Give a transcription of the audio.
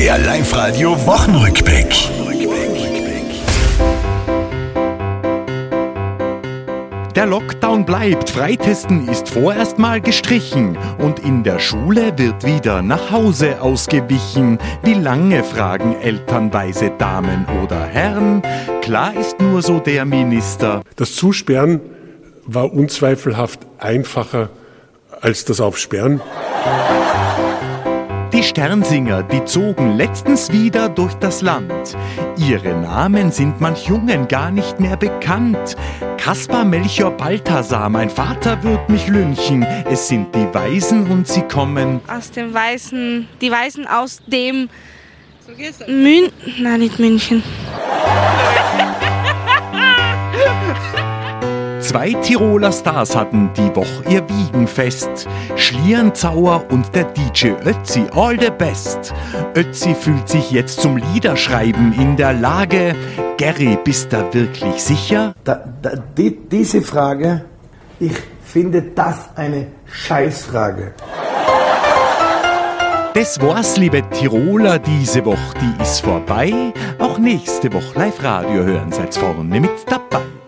Der Live-Radio Wochenrückblick. Der Lockdown bleibt, Freitesten ist vorerst mal gestrichen und in der Schule wird wieder nach Hause ausgewichen. Wie lange fragen Eltern, weise Damen oder Herren? Klar ist nur so der Minister. Das Zusperren war unzweifelhaft einfacher als das Aufsperren. Die Sternsinger, die zogen letztens wieder durch das Land. Ihre Namen sind manch Jungen gar nicht mehr bekannt. Kaspar, Melchior, Balthasar, mein Vater wird mich lynchen. Es sind die Weisen und sie kommen aus dem Weißen, die Weißen aus dem Mün, nein, nicht München. Zwei Tiroler Stars hatten die Woche ihr Wiegenfest. Schlierenzauer und der DJ Ötzi, all the best. Ötzi fühlt sich jetzt zum Liederschreiben in der Lage. Gary, bist du wirklich sicher? Da, da, die, diese Frage, ich finde das eine Scheißfrage. Das war's, liebe Tiroler, diese Woche, die ist vorbei. Auch nächste Woche Live-Radio hören, seid vorne mit dabei.